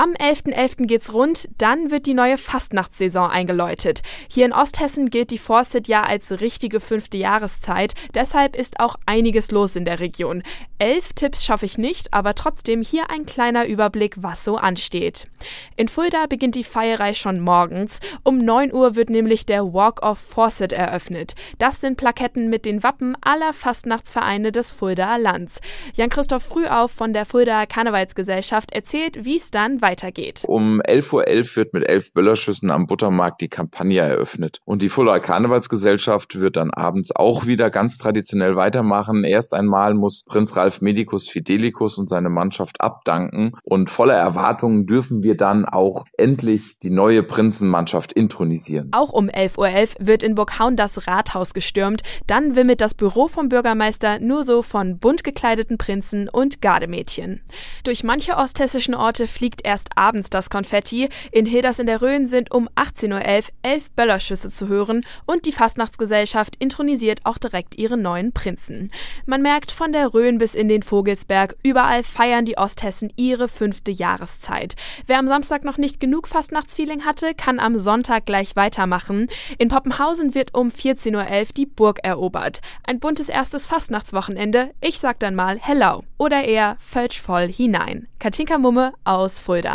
Am 11.11. .11. geht's rund, dann wird die neue Fastnachtssaison eingeläutet. Hier in Osthessen gilt die Forset ja als richtige fünfte Jahreszeit, deshalb ist auch einiges los in der Region. Elf Tipps schaffe ich nicht, aber trotzdem hier ein kleiner Überblick, was so ansteht. In Fulda beginnt die Feierei schon morgens. Um 9 Uhr wird nämlich der Walk of Fawcett eröffnet. Das sind Plaketten mit den Wappen aller Fastnachtsvereine des Fuldaer Lands. Jan-Christoph Frühauf von der Fuldaer Karnevalsgesellschaft erzählt, wie es dann weitergeht. Um 11.11 Uhr wird mit elf Böllerschüssen am Buttermarkt die Kampagne eröffnet. Und die Fuldaer Karnevalsgesellschaft wird dann abends auch wieder ganz traditionell weitermachen. Erst einmal muss Prinz Ralf Ralf Medicus Fidelicus und seine Mannschaft abdanken. Und voller Erwartungen dürfen wir dann auch endlich die neue Prinzenmannschaft intronisieren. Auch um 11.11 Uhr .11 wird in Burghaun das Rathaus gestürmt. Dann wimmelt das Büro vom Bürgermeister nur so von bunt gekleideten Prinzen und Gardemädchen. Durch manche osthessischen Orte fliegt erst abends das Konfetti. In Hilders in der Rhön sind um 18.11 Uhr elf Böllerschüsse zu hören und die Fastnachtsgesellschaft intronisiert auch direkt ihre neuen Prinzen. Man merkt von der Rhön bis in den Vogelsberg. Überall feiern die Osthessen ihre fünfte Jahreszeit. Wer am Samstag noch nicht genug Fastnachtsfeeling hatte, kann am Sonntag gleich weitermachen. In Poppenhausen wird um 14.11 Uhr die Burg erobert. Ein buntes erstes Fastnachtswochenende. Ich sag dann mal Hello oder eher Fölsch voll hinein. Katinka Mumme aus Fulda.